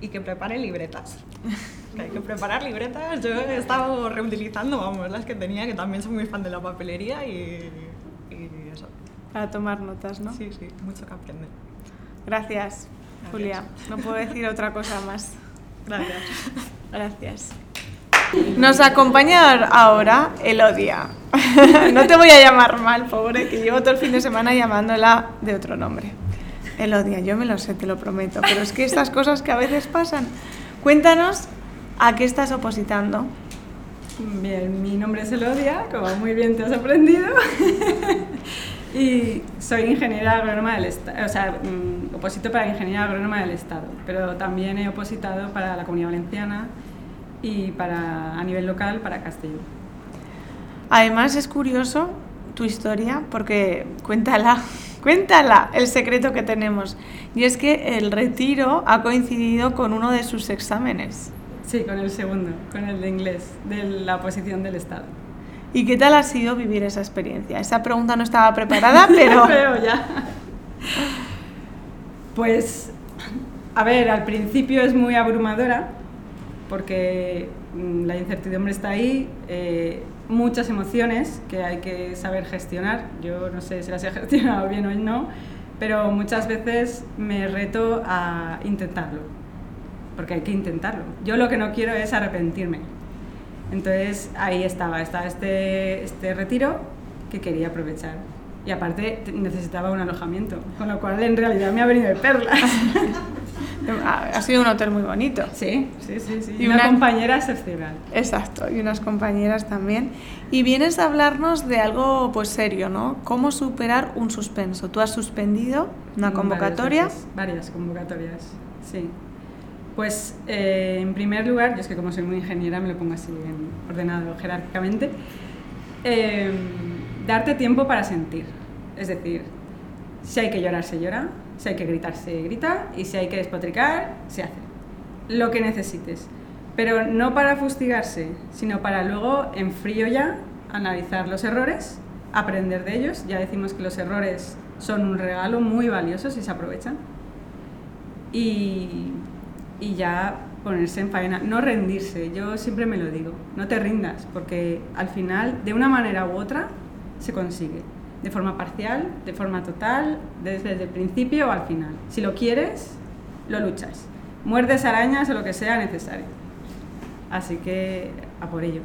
y que prepare libretas. Que hay que preparar libretas. Yo he estado reutilizando, vamos, las que tenía, que también soy muy fan de la papelería y. Para tomar notas, ¿no? Sí, sí, mucho que aprender. Gracias, Julia. No puedo decir otra cosa más. Gracias. Gracias. Nos acompaña ahora Elodia. No te voy a llamar mal, pobre, que llevo todo el fin de semana llamándola de otro nombre. Elodia, yo me lo sé, te lo prometo, pero es que estas cosas que a veces pasan. Cuéntanos a qué estás opositando. Bien, mi nombre es Elodia, como muy bien te has aprendido. y soy ingeniera agrónoma del Estado, o sea, mm, oposito para ingeniera agrónoma del Estado, pero también he opositado para la Comunidad Valenciana y para, a nivel local para Castellón. Además es curioso tu historia porque cuéntala, cuéntala el secreto que tenemos. Y es que el retiro ha coincidido con uno de sus exámenes. Sí, con el segundo, con el de inglés, de la oposición del Estado. ¿Y qué tal ha sido vivir esa experiencia? Esa pregunta no estaba preparada, pero... pero ya. Pues, a ver, al principio es muy abrumadora porque mm, la incertidumbre está ahí, eh, muchas emociones que hay que saber gestionar. Yo no sé si las he gestionado bien o no, pero muchas veces me reto a intentarlo, porque hay que intentarlo. Yo lo que no quiero es arrepentirme. Entonces ahí estaba, estaba este, este retiro que quería aprovechar. Y aparte necesitaba un alojamiento, con lo cual en realidad me ha venido de perlas. ha sido un hotel muy bonito. Sí, sí, sí. sí. Y una, compañera excepcional. Exacto, y unas compañeras también. Y vienes a hablarnos de algo pues serio, ¿no? ¿Cómo superar un suspenso? Tú has suspendido una convocatoria. Varias, varias convocatorias, sí. Pues eh, en primer lugar, yo es que como soy muy ingeniera me lo pongo así en ordenado jerárquicamente, eh, darte tiempo para sentir. Es decir, si hay que llorar, se llora, si hay que gritar, se grita y si hay que despotricar, se hace. Lo que necesites. Pero no para fustigarse, sino para luego en frío ya analizar los errores, aprender de ellos. Ya decimos que los errores son un regalo muy valioso si se aprovechan. Y, y ya ponerse en faena, no rendirse. Yo siempre me lo digo, no te rindas, porque al final, de una manera u otra, se consigue de forma parcial, de forma total, desde el principio o al final. Si lo quieres, lo luchas. Muerdes arañas o lo que sea necesario. Así que a por ello.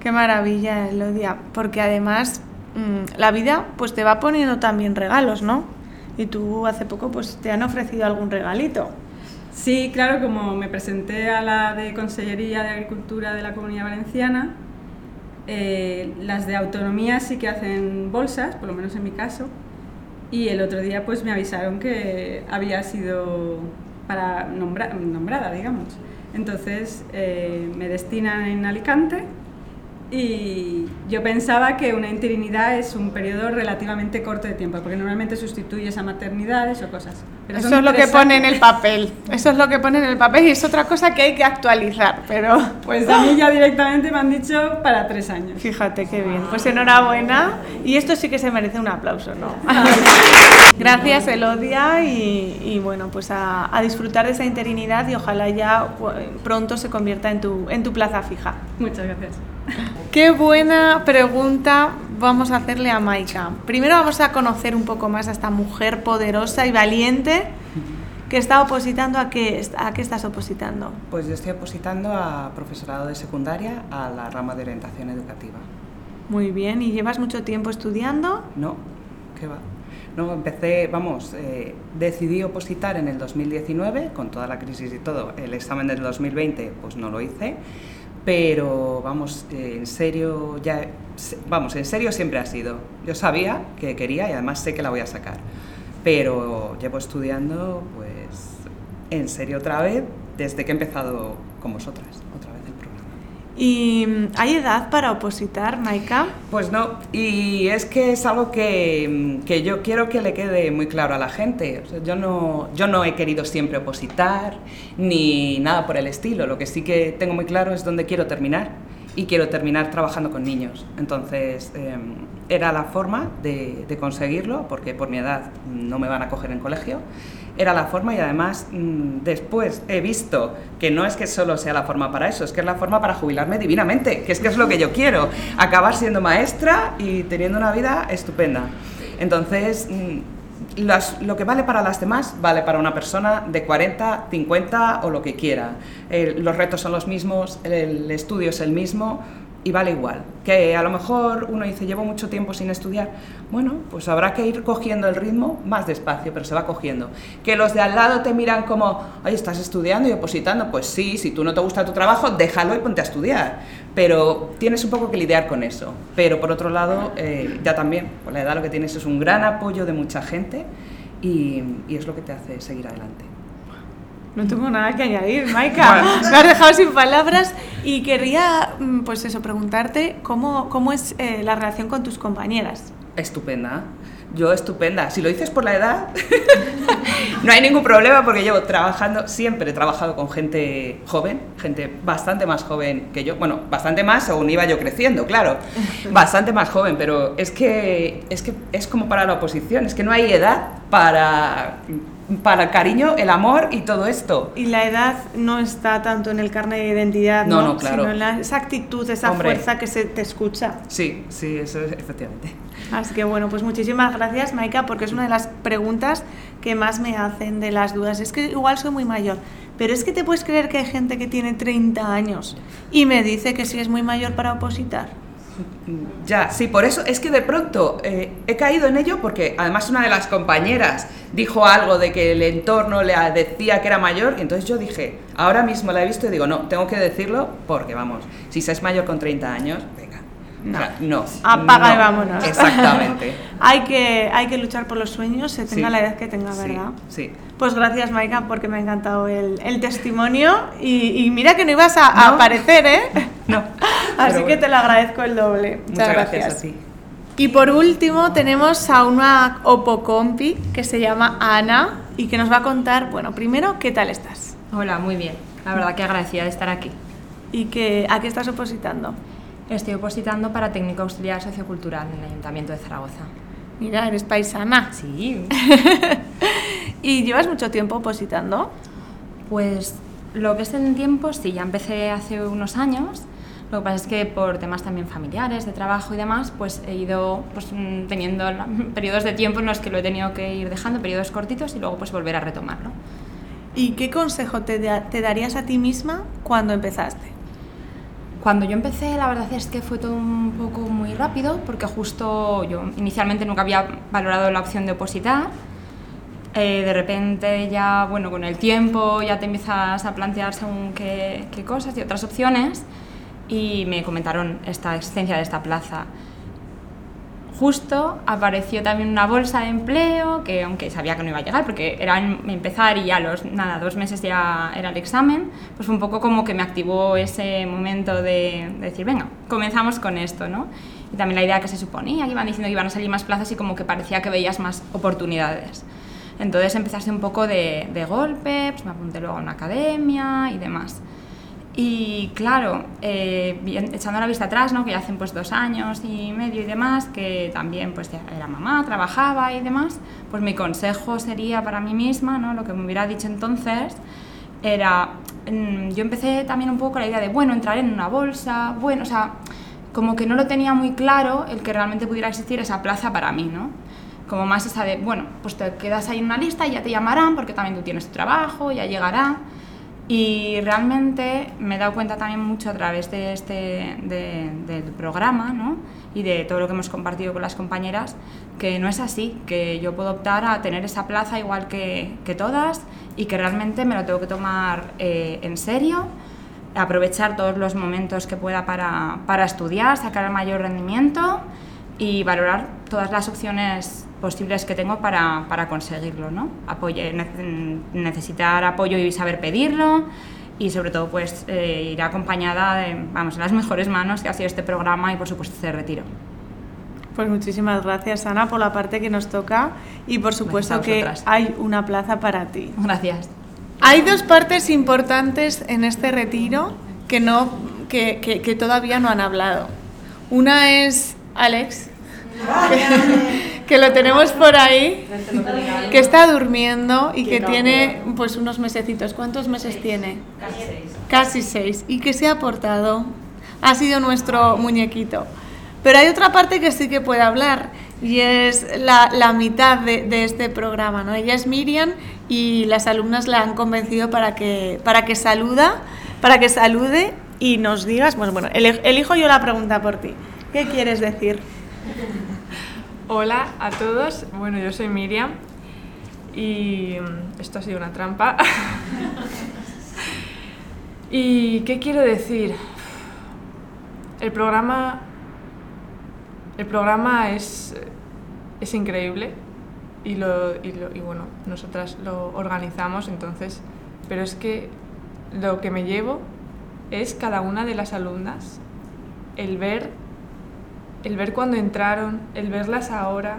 Qué maravilla, Elodia, porque además mm, la vida pues te va poniendo también regalos, ¿no? Y tú hace poco pues te han ofrecido algún regalito. Sí, claro, como me presenté a la de Consellería de Agricultura de la Comunidad Valenciana, eh, las de autonomía sí que hacen bolsas, por lo menos en mi caso, y el otro día pues me avisaron que había sido para nombrada, digamos. Entonces eh, me destinan en Alicante y yo pensaba que una interinidad es un periodo relativamente corto de tiempo, porque normalmente sustituyes a maternidades o cosas. Pero eso es lo que pone en el papel. Eso es lo que pone en el papel y es otra cosa que hay que actualizar, pero... Pues a mí ya directamente me han dicho para tres años. Fíjate qué bien. Pues enhorabuena. Y esto sí que se merece un aplauso, ¿no? Gracias, Elodia, y, y bueno, pues a, a, disfrutar de esa interinidad y ojalá ya pronto se convierta en tu, en tu plaza fija. Muchas gracias. Qué buena pregunta vamos a hacerle a Maika. Primero vamos a conocer un poco más a esta mujer poderosa y valiente que está opositando a qué, a qué estás opositando. Pues yo estoy opositando a profesorado de secundaria a la rama de orientación educativa. Muy bien, ¿y llevas mucho tiempo estudiando? No, ¿qué va? No, empecé, vamos, eh, decidí opositar en el 2019, con toda la crisis y todo. El examen del 2020, pues no lo hice pero vamos, eh, en serio, ya, vamos, en serio siempre ha sido. Yo sabía que quería y además sé que la voy a sacar, pero llevo estudiando, pues, en serio otra vez, desde que he empezado con vosotras, otra vez el programa. ¿Y hay edad para opositar, Maika? Pues no, y es que es algo que, que yo quiero que le quede muy claro a la gente. O sea, yo, no, yo no he querido siempre opositar ni nada por el estilo. Lo que sí que tengo muy claro es dónde quiero terminar y quiero terminar trabajando con niños. Entonces, eh, era la forma de, de, conseguirlo, porque por mi edad no me van a coger en colegio. Era la forma y además mmm, después he visto que no es que solo sea la forma para eso, es que es la forma para jubilarme divinamente, que es que es lo que yo quiero, acabar siendo maestra y teniendo una vida estupenda. Entonces, las, lo que vale para las demás vale para una persona de 40, 50 o lo que quiera. Eh, los retos son los mismos, el estudio es el mismo, y vale igual. Que a lo mejor uno dice, llevo mucho tiempo sin estudiar. Bueno, pues habrá que ir cogiendo el ritmo más despacio, pero se va cogiendo. Que los de al lado te miran como, oye, ¿estás estudiando y opositando? Pues sí, si tú no te gusta tu trabajo, déjalo y ponte a estudiar. Pero tienes un poco que lidiar con eso. Pero por otro lado, eh, ya también, con la edad lo que tienes es un gran apoyo de mucha gente y es lo que te hace seguir adelante. No tengo nada que añadir, Maika. Me has dejado sin palabras y quería, pues eso, preguntarte cómo, cómo es eh, la relación con tus compañeras. Estupenda. Yo estupenda. Si lo dices por la edad, no hay ningún problema porque llevo trabajando, siempre he trabajado con gente joven, gente bastante más joven que yo. Bueno, bastante más según iba yo creciendo, claro. Bastante más joven, pero es que es, que es como para la oposición, es que no hay edad para para el cariño, el amor y todo esto. Y la edad no está tanto en el carnet de identidad, no, no, no claro. sino en la, esa actitud, esa Hombre. fuerza que se te escucha. Sí, sí, eso es, efectivamente. Así que bueno, pues muchísimas gracias, Maika, porque es una de las preguntas que más me hacen de las dudas. Es que igual soy muy mayor, pero es que te puedes creer que hay gente que tiene 30 años y me dice que sí es muy mayor para opositar. Ya, sí, por eso es que de pronto eh, he caído en ello porque además una de las compañeras dijo algo de que el entorno le decía que era mayor y entonces yo dije, ahora mismo la he visto y digo, no, tengo que decirlo porque vamos, si se es mayor con 30 años, venga. No. O sea, no Apaga no, y vámonos. Exactamente. hay, que, hay que luchar por los sueños, se tenga Sí. la edad que tenga, ¿verdad? Sí. Pues gracias, Maika, porque me ha encantado el, el testimonio. Y, y mira que no ibas a, a aparecer, ¿eh? No. Así Pero que bueno. te lo agradezco el doble. Muchas, Muchas gracias a ti. Y por último, tenemos a una opocompi que se llama Ana y que nos va a contar, bueno, primero, ¿qué tal estás? Hola, muy bien. La verdad que agradecida de estar aquí. ¿Y que, a qué estás opositando? Estoy opositando para técnico auxiliar sociocultural en el Ayuntamiento de Zaragoza. Mira, eres paisana. Sí. ¿Y llevas mucho tiempo opositando? Pues lo que es en tiempo, sí, ya empecé hace unos años. Lo que pasa es que por temas también familiares, de trabajo y demás, pues he ido pues, mm, teniendo periodos de tiempo en los que lo he tenido que ir dejando, periodos cortitos y luego pues volver a retomarlo. ¿Y qué consejo te, da- te darías a ti misma cuando empezaste? Cuando yo empecé, la verdad es que fue todo un poco muy rápido, porque justo yo inicialmente nunca había valorado la opción de opositar. Eh, de repente ya, bueno, con el tiempo ya te empiezas a plantear según qué, qué cosas y otras opciones y me comentaron esta existencia de esta plaza. Justo apareció también una bolsa de empleo que aunque sabía que no iba a llegar porque era empezar y a los nada, dos meses ya era el examen, pues fue un poco como que me activó ese momento de, de decir, venga, comenzamos con esto, ¿no? Y también la idea que se suponía, que iban diciendo que iban a salir más plazas y como que parecía que veías más oportunidades. Entonces empezaste un poco de, de golpe, pues me apunté luego a una academia y demás. Y claro, eh, echando la vista atrás, ¿no? que ya hacen pues dos años y medio y demás, que también pues ya era mamá, trabajaba y demás, pues mi consejo sería para mí misma, ¿no? lo que me hubiera dicho entonces, era, mm, yo empecé también un poco con la idea de, bueno, entrar en una bolsa, bueno, o sea, como que no lo tenía muy claro el que realmente pudiera existir esa plaza para mí, ¿no? Como más esa de, bueno, pues te quedas ahí en una lista y ya te llamarán porque también tú tienes tu trabajo, ya llegará. Y realmente me he dado cuenta también mucho a través de este de, del programa ¿no? y de todo lo que hemos compartido con las compañeras, que no es así, que yo puedo optar a tener esa plaza igual que, que todas y que realmente me lo tengo que tomar eh, en serio, aprovechar todos los momentos que pueda para, para estudiar, sacar el mayor rendimiento y valorar todas las opciones posibles que tengo para, para conseguirlo, ¿no? Apoye- ne- necesitar apoyo y saber pedirlo y sobre todo pues eh, iré acompañada de, vamos, en las mejores manos que ha sido este programa y por supuesto este retiro. Pues muchísimas gracias, Ana, por la parte que nos toca y por supuesto que hay una plaza para ti. Gracias. Hay dos partes importantes en este retiro que, no, que, que- que todavía no han hablado. Una es Alex, que, que lo tenemos por ahí, que está durmiendo y que tiene pues unos mesecitos. ¿Cuántos meses tiene? Casi seis. Y que se ha portado. Ha sido nuestro muñequito. Pero hay otra parte que sí que puede hablar y es la, la mitad de, de este programa. ¿no? Ella es Miriam y las alumnas la han convencido para que, para que saluda, para que salude y nos digas, bueno, bueno, eli- elijo yo la pregunta por ti. ¿Qué quieres decir? Hola a todos, bueno yo soy Miriam y mm, esto ha sido una trampa. ¿Y qué quiero decir? El programa, el programa es, es increíble y, lo, y, bueno, nosotras lo organizamos entonces, pero es que lo que me llevo es cada una de las alumnas, el ver el ver cuando entraron, el verlas ahora,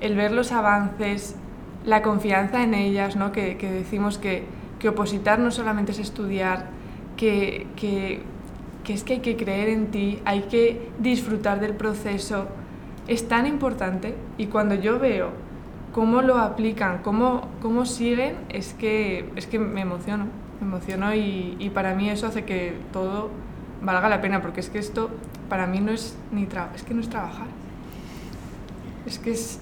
el ver los avances, la confianza en ellas, ¿no? que, que decimos que, que opositar no solamente es estudiar, que, que, que es que hay que creer en ti, hay que disfrutar del proceso, es tan importante y cuando yo veo cómo lo aplican, cómo, cómo siguen, es que, es que me emociono, me emociono y, y para mí eso hace que todo valga la pena, porque es que esto para mí no es ni tra es que no es trabajar. Es que es,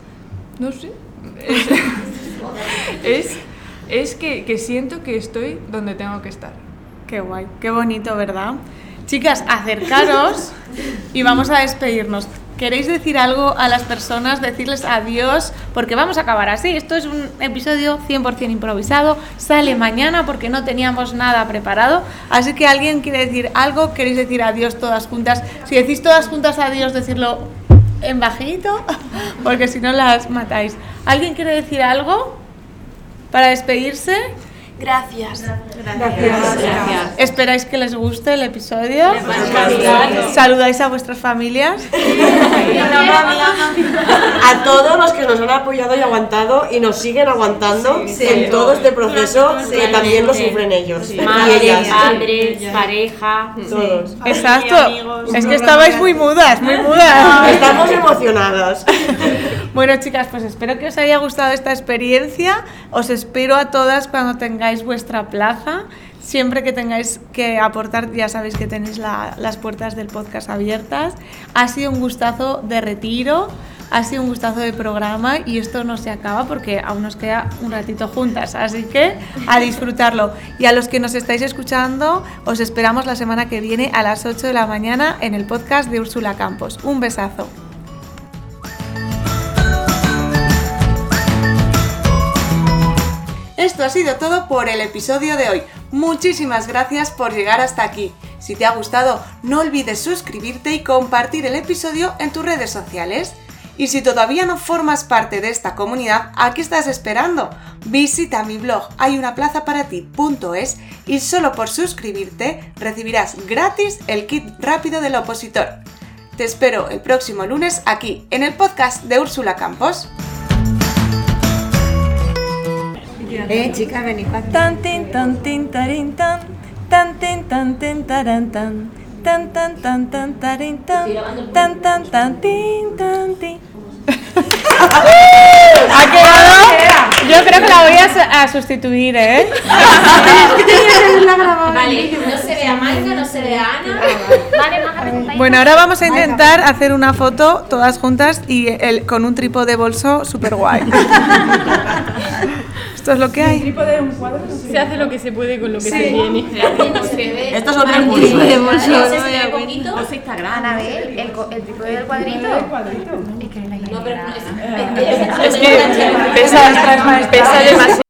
no sé, es, es, es que, que siento que estoy donde tengo que estar. Qué guay, qué bonito, ¿verdad? Chicas, acercaros y vamos a despedirnos. ¿Queréis decir algo a las personas? Decirles adiós, porque vamos a acabar así. Esto es un episodio 100% improvisado. Sale mañana porque no teníamos nada preparado. Así que alguien quiere decir algo, queréis decir adiós todas juntas. Si decís todas juntas adiós, decirlo en bajito, porque si no las matáis. ¿Alguien quiere decir algo para despedirse? Gracias. Gracias. ¿Esperáis que les guste el episodio? ¿Saludáis a vuestras familias? A todos los que nos han apoyado y aguantado y nos siguen aguantando Sí. en todo este proceso, Sí. que también lo sufren ellos. y Madres, ellas. padres, pareja. Todos. Exacto. Es que estabais muy mudas, muy mudas. Estamos emocionadas. Bueno, chicas, pues espero que os haya gustado esta experiencia. Os espero a todas cuando tengáis vuestra plaza. Siempre que tengáis que aportar, ya sabéis que tenéis la- las puertas del podcast abiertas. Ha sido un gustazo de retiro, ha sido un gustazo de programa y esto no se acaba porque aún nos queda un ratito juntas. Así que a disfrutarlo. Y a los que nos estáis escuchando, os esperamos la semana que viene a las 8 de la mañana en el podcast de Úrsula Campos. Un besazo. Esto ha sido todo por el episodio de hoy. Muchísimas gracias por llegar hasta aquí. Si te ha gustado, no olvides suscribirte y compartir el episodio en tus redes sociales. Y si todavía no formas parte de esta comunidad, ¿a qué estás esperando? Visita mi blog hayunaplazaparati.es y solo por suscribirte recibirás gratis el kit rápido del opositor. Te espero el próximo lunes aquí, en el podcast de Úrsula Campos. Eh, chicas, venid para Tan tin tan tin tarin tan. Tan tin tan tin taran tan. Tan tan tan tan tarin tan. Tan tan tan tin tan tin. ¿Ha quedado? Yo creo que la voy a, a sustituir, ¿eh? Vale, no se ve a Maika, no se ve a Ana. Vale, Maja, Bueno, ahora vamos a intentar hacer una foto todas juntas y el, con un trípode de bolso súper guay. Esto es lo que hay. Se hace lo que se puede con lo que Sí. se tiene. Esto es otro Vale, curso. de bolso, Vale, no se me ve da poquito. cuenta. Instagram. Anabel, el, co- el trípode del cuadrito. Es que No, pero no, es, Es que pesa, pesa demasiado.